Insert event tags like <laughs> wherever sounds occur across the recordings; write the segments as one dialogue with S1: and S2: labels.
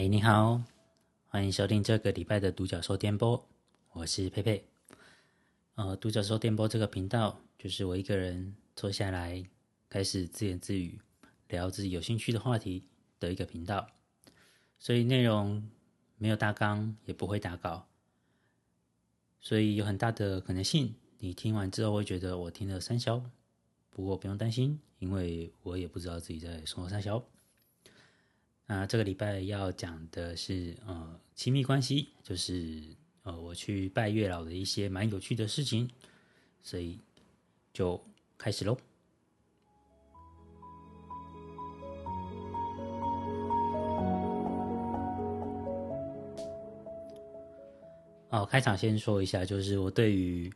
S1: 哎，你好，欢迎收听这个礼拜的独角兽电波，我是佩佩。呃，独角兽电波这个频道，就是我一个人坐下来，开始自言自语，聊自己有兴趣的话题的一个频道。所以内容没有大纲，也不会打稿，所以有很大的可能性，你听完之后会觉得我听了三小。不过不用担心，因为我也不知道自己在说三小。那这个礼拜要讲的是呃亲密关系，就是呃我去拜月老的一些蛮有趣的事情，所以就开始喽。哦，开场先说一下，就是我对于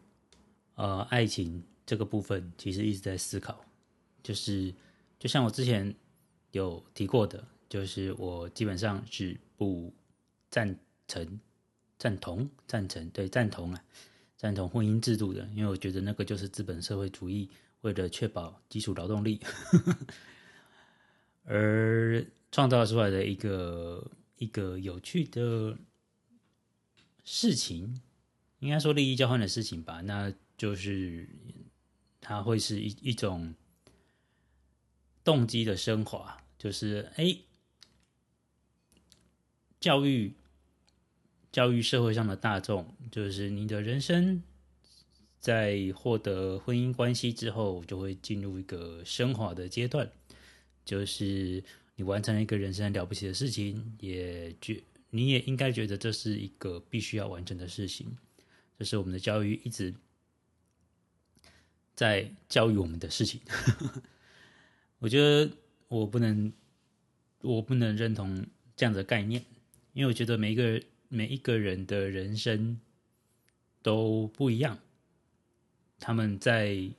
S1: 呃爱情这个部分，其实一直在思考，就是就像我之前有提过的。就是我基本上是不赞成、赞同、赞成，对赞同啊，赞同婚姻制度的，因为我觉得那个就是资本社会主义为了确保基础劳动力 <laughs> 而创造出来的一个一个有趣的事情，应该说利益交换的事情吧。那就是它会是一一种动机的升华，就是哎。教育，教育社会上的大众，就是你的人生在获得婚姻关系之后，就会进入一个升华的阶段，就是你完成了一个人生了不起的事情，也觉你也应该觉得这是一个必须要完成的事情，这是我们的教育一直在教育我们的事情。<laughs> 我觉得我不能，我不能认同这样的概念。因为我觉得每一个每一个人的人生都不一样，他们在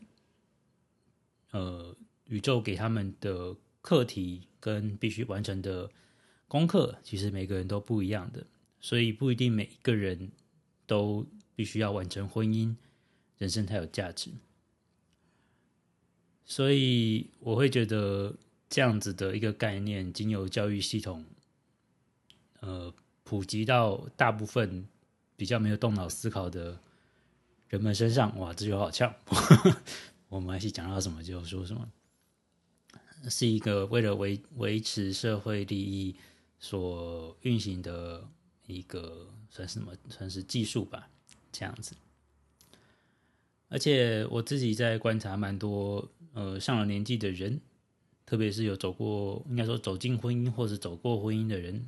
S1: 呃宇宙给他们的课题跟必须完成的功课，其实每个人都不一样的，所以不一定每一个人都必须要完成婚姻，人生才有价值。所以我会觉得这样子的一个概念，经由教育系统。呃，普及到大部分比较没有动脑思考的人们身上，哇，这就好呛。<laughs> 我们还是讲到什么就说什么，是一个为了维维持社会利益所运行的一个算什么？算是技术吧，这样子。而且我自己在观察蛮多呃上了年纪的人，特别是有走过，应该说走进婚姻或者走过婚姻的人。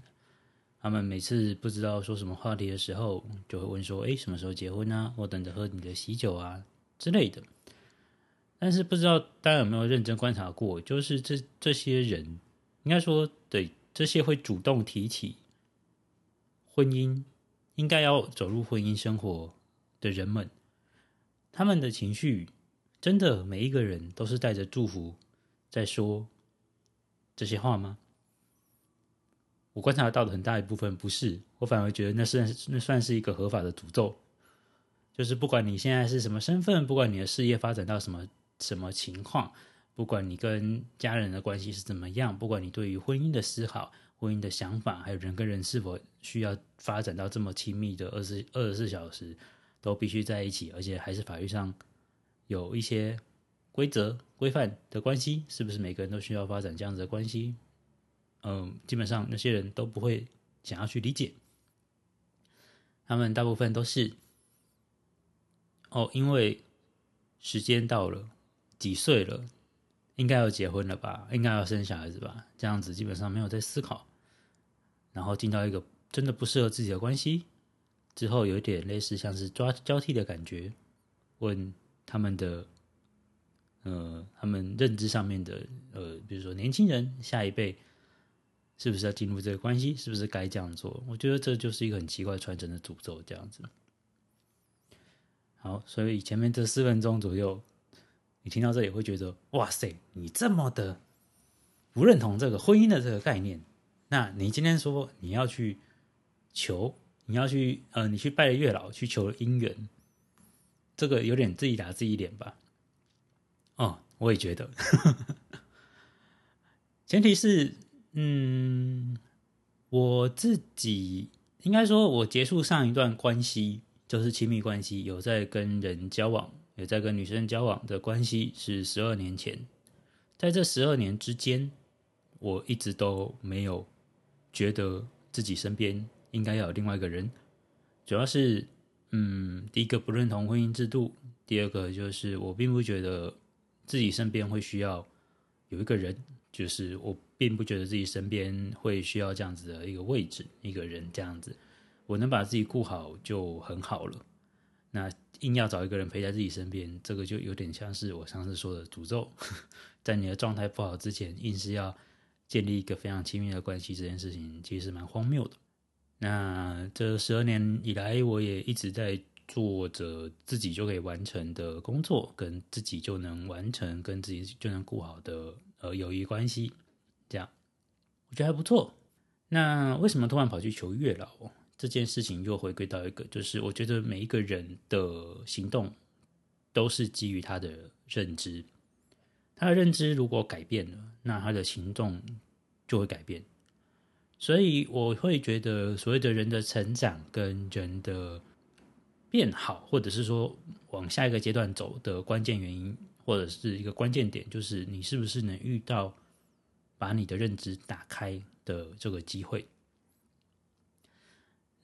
S1: 他们每次不知道说什么话题的时候，就会问说：“哎，什么时候结婚啊？我等着喝你的喜酒啊之类的。”但是不知道大家有没有认真观察过，就是这这些人，应该说对这些会主动提起婚姻，应该要走入婚姻生活的人们，他们的情绪真的每一个人都是带着祝福在说这些话吗？我观察到的很大一部分不是，我反而觉得那算那算是一个合法的诅咒，就是不管你现在是什么身份，不管你的事业发展到什么什么情况，不管你跟家人的关系是怎么样，不管你对于婚姻的思考、婚姻的想法，还有人跟人是否需要发展到这么亲密的二十二十四小时都必须在一起，而且还是法律上有一些规则规范的关系，是不是每个人都需要发展这样子的关系？嗯，基本上那些人都不会想要去理解，他们大部分都是哦，因为时间到了，几岁了，应该要结婚了吧，应该要生小孩子吧，这样子基本上没有在思考，然后进到一个真的不适合自己的关系之后，有一点类似像是抓交替的感觉，问他们的呃，他们认知上面的呃，比如说年轻人下一辈。是不是要进入这个关系？是不是该这样做？我觉得这就是一个很奇怪传承的诅咒，这样子。好，所以前面这四分钟左右，你听到这里会觉得，哇塞，你这么的不认同这个婚姻的这个概念，那你今天说你要去求，你要去呃，你去拜了月老去求姻缘，这个有点自己打自己脸吧？哦，我也觉得，<laughs> 前提是。嗯，我自己应该说，我结束上一段关系，就是亲密关系，有在跟人交往，有在跟女生交往的关系，是十二年前。在这十二年之间，我一直都没有觉得自己身边应该要有另外一个人。主要是，嗯，第一个不认同婚姻制度，第二个就是我并不觉得自己身边会需要有一个人，就是我并不觉得自己身边会需要这样子的一个位置，一个人这样子，我能把自己顾好就很好了。那硬要找一个人陪在自己身边，这个就有点像是我上次说的诅咒。<laughs> 在你的状态不好之前，硬是要建立一个非常亲密的关系，这件事情其实蛮荒谬的。那这十二年以来，我也一直在做着自己就可以完成的工作，跟自己就能完成、跟自己就能顾好的呃友谊关系，这样我觉得还不错。那为什么突然跑去求月老？这件事情又回归到一个，就是我觉得每一个人的行动都是基于他的认知。他的认知如果改变了，那他的行动就会改变。所以我会觉得，所谓的人的成长跟人的变好，或者是说往下一个阶段走的关键原因，或者是一个关键点，就是你是不是能遇到把你的认知打开的这个机会。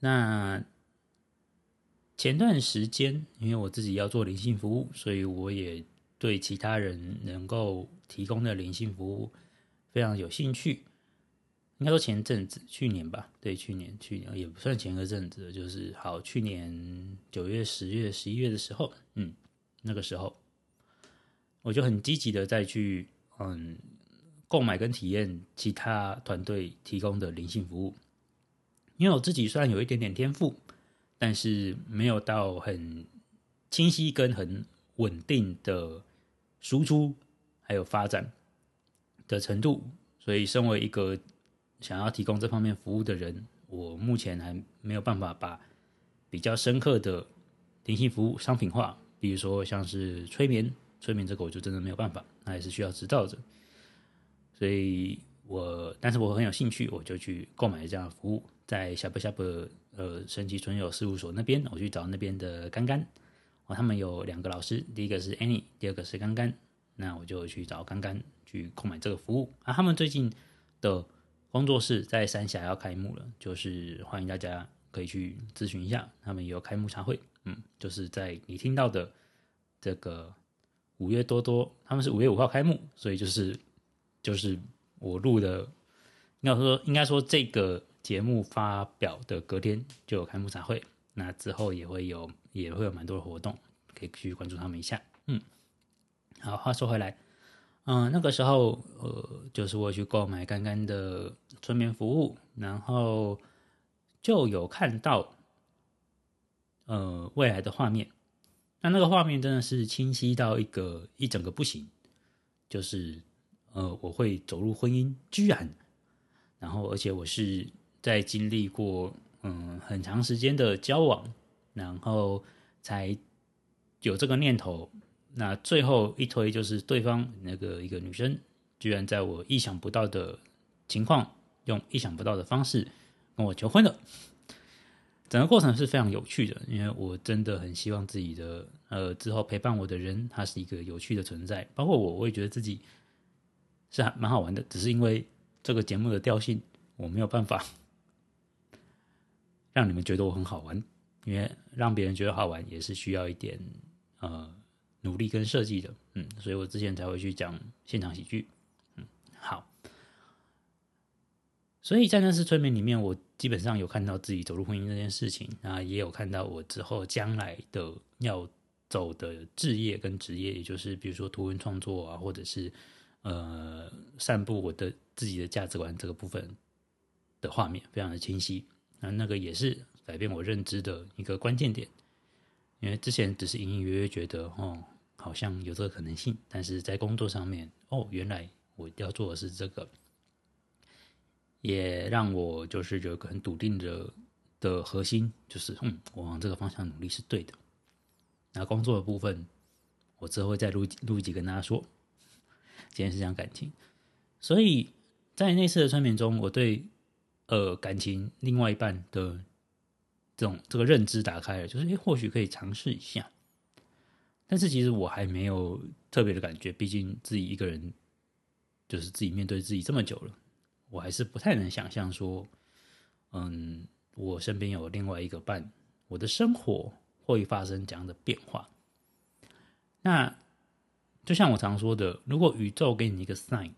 S1: 那前段时间，因为我自己要做灵性服务，所以我也。对其他人能够提供的灵性服务非常有兴趣，应该说前阵子去年吧，对，去年去年也不算前个阵子，就是好去年九月、十月、十一月的时候，嗯，那个时候我就很积极的再去嗯购买跟体验其他团队提供的灵性服务，因为我自己虽然有一点点天赋，但是没有到很清晰跟很稳定的。输出还有发展的程度，所以身为一个想要提供这方面服务的人，我目前还没有办法把比较深刻的灵性服务商品化。比如说像是催眠，催眠这个我就真的没有办法，那也是需要执照的。所以我，但是我很有兴趣，我就去购买这样的服务，在下不下不呃神奇存有事务所那边，我去找那边的干干。哦，他们有两个老师，第一个是 Annie，第二个是刚刚。那我就去找刚刚去购买这个服务啊。他们最近的工作室在三峡要开幕了，就是欢迎大家可以去咨询一下。他们有开幕茶会，嗯，就是在你听到的这个五月多多，他们是五月五号开幕，所以就是就是我录的，应该说应该说这个节目发表的隔天就有开幕茶会，那之后也会有。也会有蛮多的活动，可以去关注他们一下。嗯，好，话说回来，嗯，那个时候，呃，就是我去购买刚刚的催眠服务，然后就有看到，呃，未来的画面。那那个画面真的是清晰到一个一整个不行，就是呃，我会走入婚姻，居然，然后而且我是在经历过嗯很长时间的交往。然后才有这个念头，那最后一推就是对方那个一个女生，居然在我意想不到的情况，用意想不到的方式跟我求婚了。整个过程是非常有趣的，因为我真的很希望自己的呃之后陪伴我的人，他是一个有趣的存在，包括我，我也觉得自己是还蛮好玩的，只是因为这个节目的调性，我没有办法 <laughs> 让你们觉得我很好玩。因为让别人觉得好玩也是需要一点呃努力跟设计的，嗯，所以我之前才会去讲现场喜剧，嗯，好，所以在那次催眠里面，我基本上有看到自己走入婚姻这件事情，啊，也有看到我之后将来的要走的置业跟职业，也就是比如说图文创作啊，或者是呃散布我的自己的价值观这个部分的画面，非常的清晰，那那个也是。改变我认知的一个关键点，因为之前只是隐隐约约觉得哦，好像有这个可能性，但是在工作上面哦，原来我要做的是这个，也让我就是有一个很笃定的的核心，就是嗯，我往这个方向努力是对的。那工作的部分，我之后会再录录一集跟大家说。今天是讲感情，所以在那次的催眠中，我对呃感情另外一半的这种这个认知打开了，就是诶，或许可以尝试一下。但是其实我还没有特别的感觉，毕竟自己一个人就是自己面对自己这么久了，我还是不太能想象说，嗯，我身边有另外一个伴，我的生活会发生怎样的变化。那就像我常说的，如果宇宙给你一个 sign，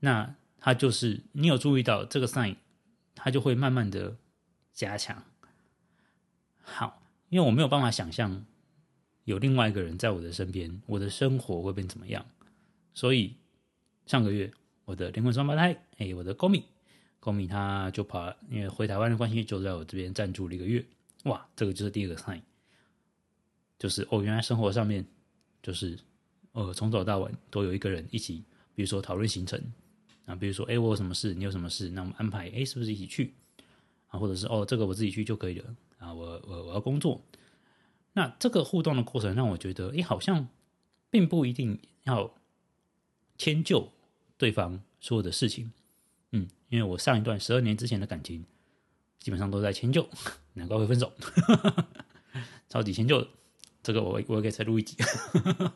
S1: 那它就是你有注意到这个 sign，它就会慢慢的加强。好，因为我没有办法想象。有另外一个人在我的身边，我的生活会变怎么样？所以上个月我的灵魂双胞胎，哎，我的高米，高米他就跑，因为回台湾的关系，就在我这边暂住了一个月。哇，这个就是第二个 sign，就是哦，原来生活上面就是呃，从早到晚都有一个人一起，比如说讨论行程啊，比如说哎，我有什么事，你有什么事，那我们安排哎，是不是一起去啊？或者是哦，这个我自己去就可以了啊，我我我要工作。那这个互动的过程让我觉得，哎，好像并不一定要迁就对方所有的事情，嗯，因为我上一段十二年之前的感情，基本上都在迁就，难怪会分手，<laughs> 超级迁就，这个我我可以再录一集，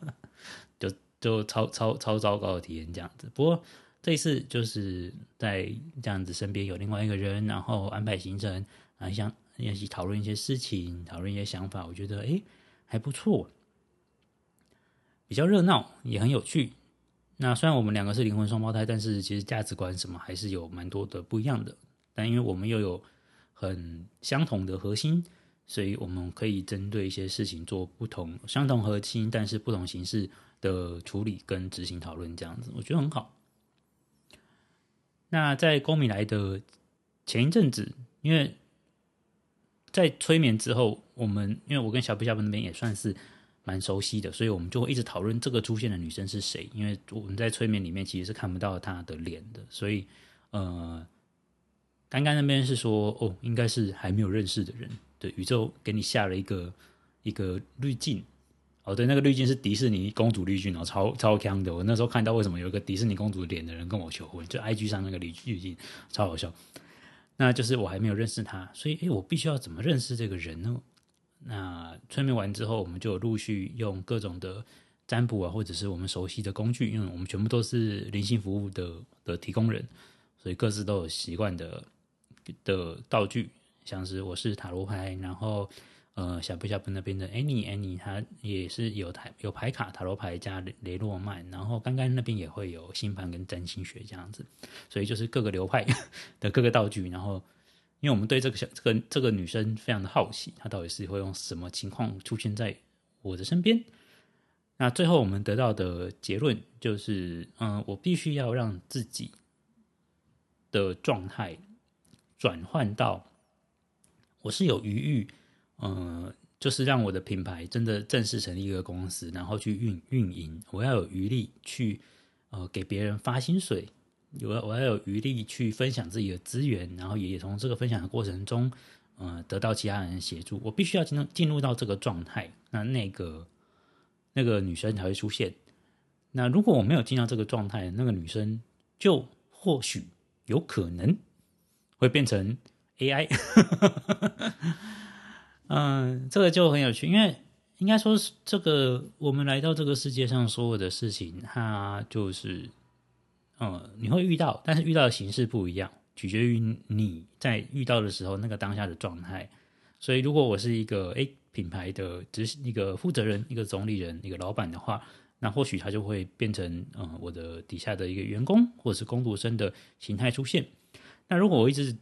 S1: <laughs> 就就超超超糟糕的体验这样子。不过这一次就是在这样子身边有另外一个人，然后安排行程啊，像。一起讨论一些事情，讨论一些想法，我觉得哎还不错，比较热闹，也很有趣。那虽然我们两个是灵魂双胞胎，但是其实价值观什么还是有蛮多的不一样的。但因为我们又有很相同的核心，所以我们可以针对一些事情做不同、相同核心但是不同形式的处理跟执行讨论，这样子我觉得很好。那在公米来的前一阵子，因为在催眠之后，我们因为我跟小布小布那边也算是蛮熟悉的，所以我们就会一直讨论这个出现的女生是谁。因为我们在催眠里面其实是看不到她的脸的，所以呃，刚刚那边是说哦，应该是还没有认识的人。宇宙给你下了一个一个滤镜。哦，对，那个滤镜是迪士尼公主滤镜哦，超超强的。我那时候看到为什么有一个迪士尼公主脸的人跟我求婚，就 IG 上那个滤滤镜，超好笑。那就是我还没有认识他，所以诶，我必须要怎么认识这个人呢？那催眠完之后，我们就陆续用各种的占卜啊，或者是我们熟悉的工具，因为我们全部都是灵性服务的的提供人，所以各自都有习惯的的道具，像是我是塔罗牌，然后。呃，小布小布那边的 Annie Annie，他也是有台有牌卡塔罗牌加雷雷诺曼，然后刚刚那边也会有星盘跟占星学这样子，所以就是各个流派 <laughs> 的各个道具。然后，因为我们对这个小这个这个女生非常的好奇，她到底是会用什么情况出现在我的身边？那最后我们得到的结论就是，嗯，我必须要让自己的状态转换到我是有余裕。嗯，就是让我的品牌真的正式成立一个公司，然后去运运营。我要有余力去呃给别人发薪水，有我要有余力去分享自己的资源，然后也从这个分享的过程中，呃，得到其他人协助。我必须要进进入到这个状态，那那个那个女生才会出现。那如果我没有进到这个状态，那个女生就或许有可能会变成 AI。<laughs> 嗯，这个就很有趣，因为应该说是这个，我们来到这个世界上所有的事情，它就是，嗯，你会遇到，但是遇到的形式不一样，取决于你在遇到的时候那个当下的状态。所以，如果我是一个诶品牌的执行一个负责人、一个总理人、一个老板的话，那或许他就会变成嗯我的底下的一个员工或者是工读生的形态出现。那如果我一直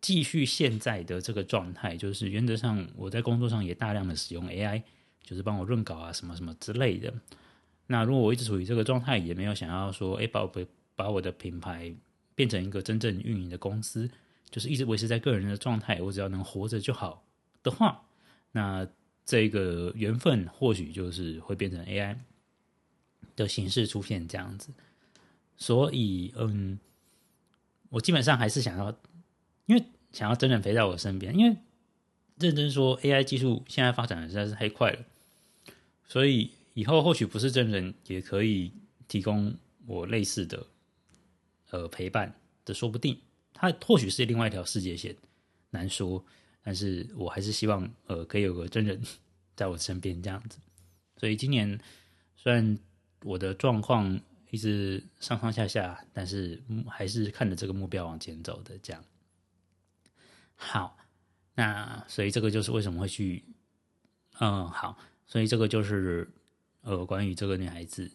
S1: 继续现在的这个状态，就是原则上我在工作上也大量的使用 AI，就是帮我润稿啊什么什么之类的。那如果我一直处于这个状态，也没有想要说，哎，把我把我的品牌变成一个真正运营的公司，就是一直维持在个人的状态，我只要能活着就好的话，那这个缘分或许就是会变成 AI 的形式出现这样子。所以，嗯，我基本上还是想要。因为想要真人陪在我身边，因为认真说，AI 技术现在发展的实在是太快了，所以以后或许不是真人也可以提供我类似的呃陪伴的，说不定。它或许是另外一条世界线，难说。但是我还是希望，呃，可以有个真人在我身边这样子。所以今年虽然我的状况一直上上下下，但是还是看着这个目标往前走的。这样好，那所以这个就是为什么会去，嗯，好，所以这个就是呃，关于这个女孩子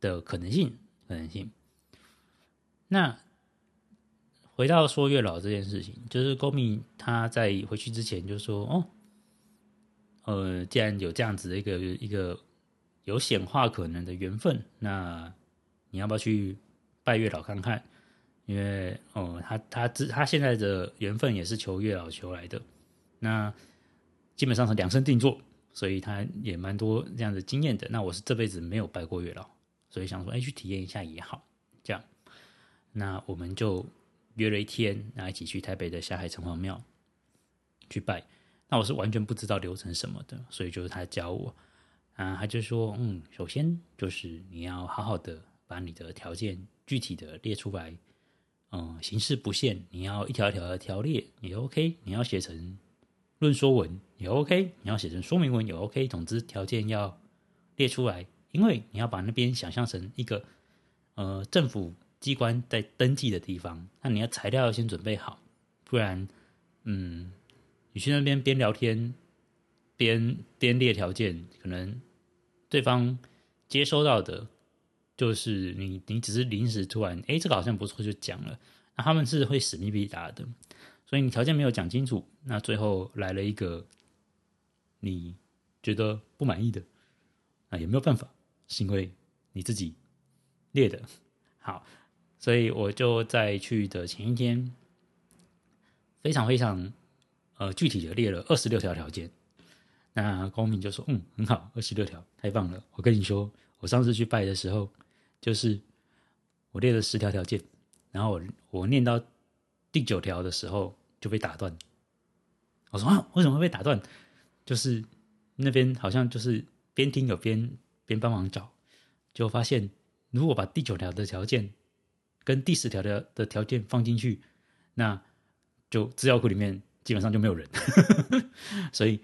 S1: 的可能性，可能性。那。回到说月老这件事情，就是高明他在回去之前就说：“哦，呃，既然有这样子的一个一个有显化可能的缘分，那你要不要去拜月老看看？因为哦，他他他现在的缘分也是求月老求来的，那基本上是量身定做，所以他也蛮多这样的经验的。那我是这辈子没有拜过月老，所以想说，哎，去体验一下也好。这样，那我们就。”约了一天，然后一起去台北的下海城隍庙去拜。那我是完全不知道流程什么的，所以就是他教我啊，他就说，嗯，首先就是你要好好的把你的条件具体的列出来，嗯，形式不限，你要一条一条的条列也 OK，你要写成论说文也 OK，你要写成说明文也 OK，总之条件要列出来，因为你要把那边想象成一个呃政府。机关在登记的地方，那你要材料要先准备好，不然，嗯，你去那边边聊天边边列条件，可能对方接收到的，就是你你只是临时突然，哎，这个好像不错就讲了，那他们是会使命必答的，所以你条件没有讲清楚，那最后来了一个你觉得不满意的，那也没有办法，是因为你自己列的好。所以我就在去的前一天，非常非常呃具体的列了二十六条条件。那公民就说：“嗯，很好，二十六条，太棒了。”我跟你说，我上次去拜的时候，就是我列了十条条件，然后我我念到第九条的时候就被打断。我说：“啊，为什么会被打断？就是那边好像就是边听有边边帮忙找，就发现如果把第九条的条件。”跟第十条的的条件放进去，那就资料库里面基本上就没有人，<laughs> 所以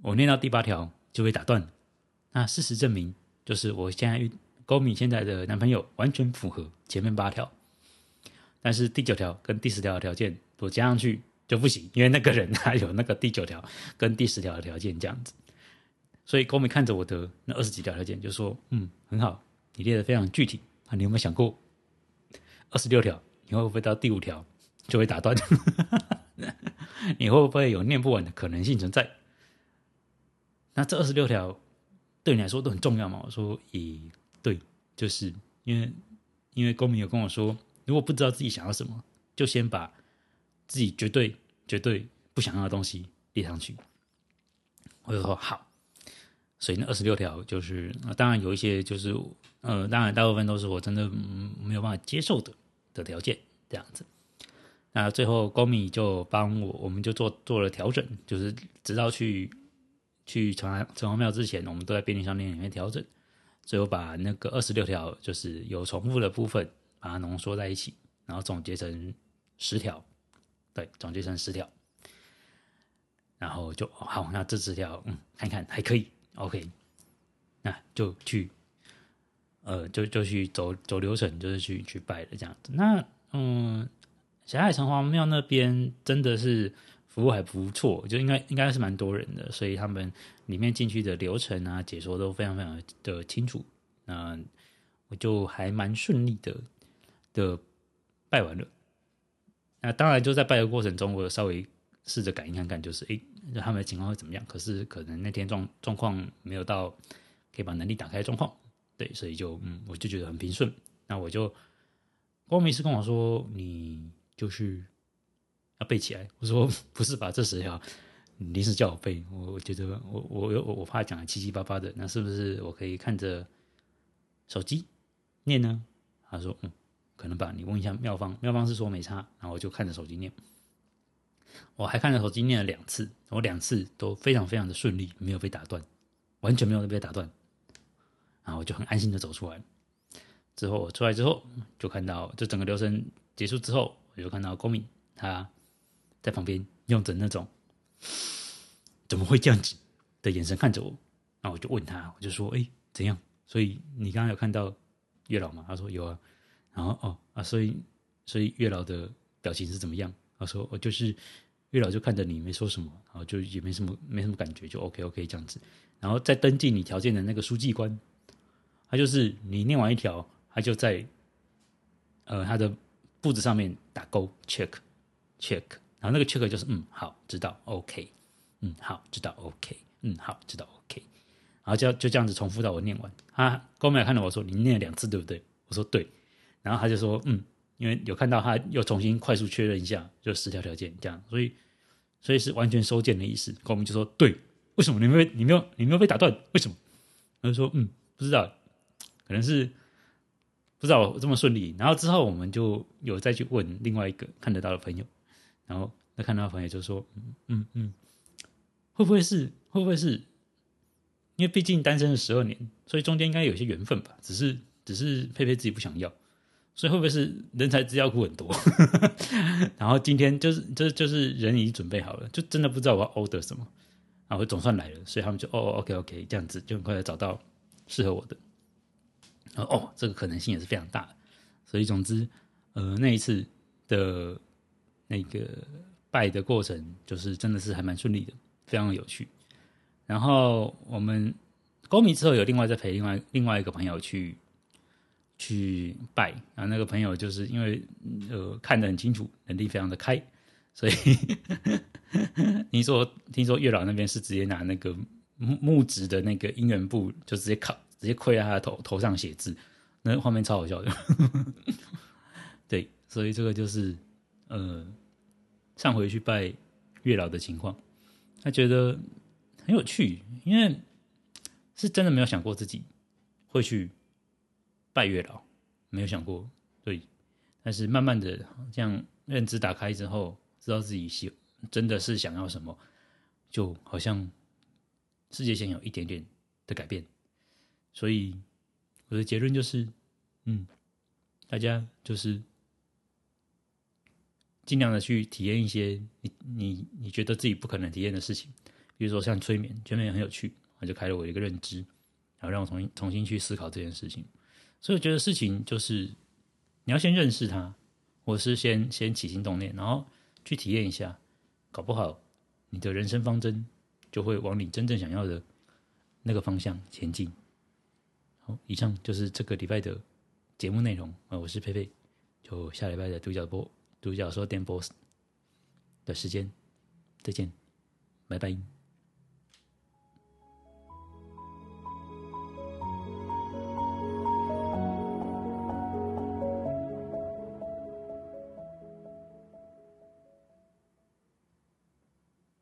S1: 我念到第八条就被打断。那事实证明，就是我现在遇高敏现在的男朋友完全符合前面八条，但是第九条跟第十条的条件我加上去就不行，因为那个人他有那个第九条跟第十条的条件这样子，所以高敏看着我的那二十几条条件就说：“嗯，很好，你列的非常具体啊，你有没有想过？”二十六条，你会不会到第五条就会打断？<laughs> 你会不会有念不完的可能性存在？那这二十六条对你来说都很重要吗？我说，以对，就是因为因为公民有跟我说，如果不知道自己想要什么，就先把自己绝对绝对不想要的东西列上去。我就说好，所以那二十六条就是，当然有一些就是，呃，当然大部分都是我真的没有办法接受的。的条件这样子，那最后高米就帮我，我们就做做了调整，就是直到去去城城隍庙之前，我们都在便利商店里面调整，最后把那个二十六条就是有重复的部分，把它浓缩在一起，然后总结成十条，对，总结成十条，然后就好，那这十条，嗯，看看还可以，OK，那就去。呃，就就去走走流程，就是去去拜了这样子。那嗯，霞海城隍庙那边真的是服务还不错，就应该应该是蛮多人的，所以他们里面进去的流程啊，解说都非常非常的清楚。那我就还蛮顺利的的拜完了。那当然就在拜的过程中，我稍微试着感应看看，就是诶，他们的情况会怎么样？可是可能那天状状况没有到可以把能力打开的状况。对，所以就嗯，我就觉得很平顺。那我就光明是跟我说，你就是背起来。我说不是吧，这十条临时叫我背，我我觉得我我我我怕讲的七七八八的，那是不是我可以看着手机念呢？他说嗯，可能吧。你问一下妙方，妙方是说没差。然后我就看着手机念，我还看着手机念了两次，我两次都非常非常的顺利，没有被打断，完全没有被打断。然后我就很安心的走出来。之后我出来之后，就看到，就整个流程结束之后，我就看到公民他在旁边用着那种怎么会这样子的眼神看着我，然后我就问他，我就说：“哎，怎样？所以你刚刚有看到月老吗？”他说：“有啊。”然后哦啊，所以所以月老的表情是怎么样？他说：“我就是月老就看着你没说什么，然后就也没什么没什么感觉，就 OK OK 这样子。然后再登记你条件的那个书记官，他就是你念完一条，他就在呃他的簿子上面打勾 check check，然后那个 check 就是嗯好知道 OK，嗯好知道 OK，嗯好知道 OK，然后就就这样子重复到我念完。他高美看到我说你念了两次对不对？我说对。然后他就说：“嗯，因为有看到他又重新快速确认一下，就十条条件这样，所以所以是完全收件的意思。”公民就说：“对，为什么你没你没有你没有被打断？为什么？”他就说：“嗯，不知道，可能是不知道这么顺利。”然后之后我们就有再去问另外一个看得到的朋友，然后那看到朋友就说：“嗯嗯嗯，会不会是会不会是？因为毕竟单身了十二年，所以中间应该有些缘分吧？只是只是佩佩自己不想要。”所以会不会是人才资料库很多？<laughs> 然后今天就是就是就是人已经准备好了，就真的不知道我要 order 什么，然后总算来了，所以他们就哦 OK OK 这样子就很快的找到适合我的。哦，这个可能性也是非常大的。所以总之，呃，那一次的那个拜的过程，就是真的是还蛮顺利的，非常有趣。然后我们公民之后有另外再陪另外另外一个朋友去。去拜，然后那个朋友就是因为呃看得很清楚，能力非常的开，所以 <laughs> 你说听说月老那边是直接拿那个木木质的那个姻缘布，就直接靠直接跪在他的头头上写字，那画面超好笑的。<laughs> 对，所以这个就是呃上回去拜月老的情况，他觉得很有趣，因为是真的没有想过自己会去。拜月老，没有想过，对，但是慢慢的这样认知打开之后，知道自己喜真的是想要什么，就好像世界线有一点点的改变，所以我的结论就是，嗯，大家就是尽量的去体验一些你你你觉得自己不可能体验的事情，比如说像催眠，催眠也很有趣，我就开了我一个认知，然后让我重新重新去思考这件事情。所以我觉得事情就是，你要先认识它，或是先先起心动念，然后去体验一下，搞不好你的人生方针就会往你真正想要的那个方向前进。好，以上就是这个礼拜的节目内容啊，我是佩佩，就下礼拜的独角播独角兽电波的时间，再见，拜拜。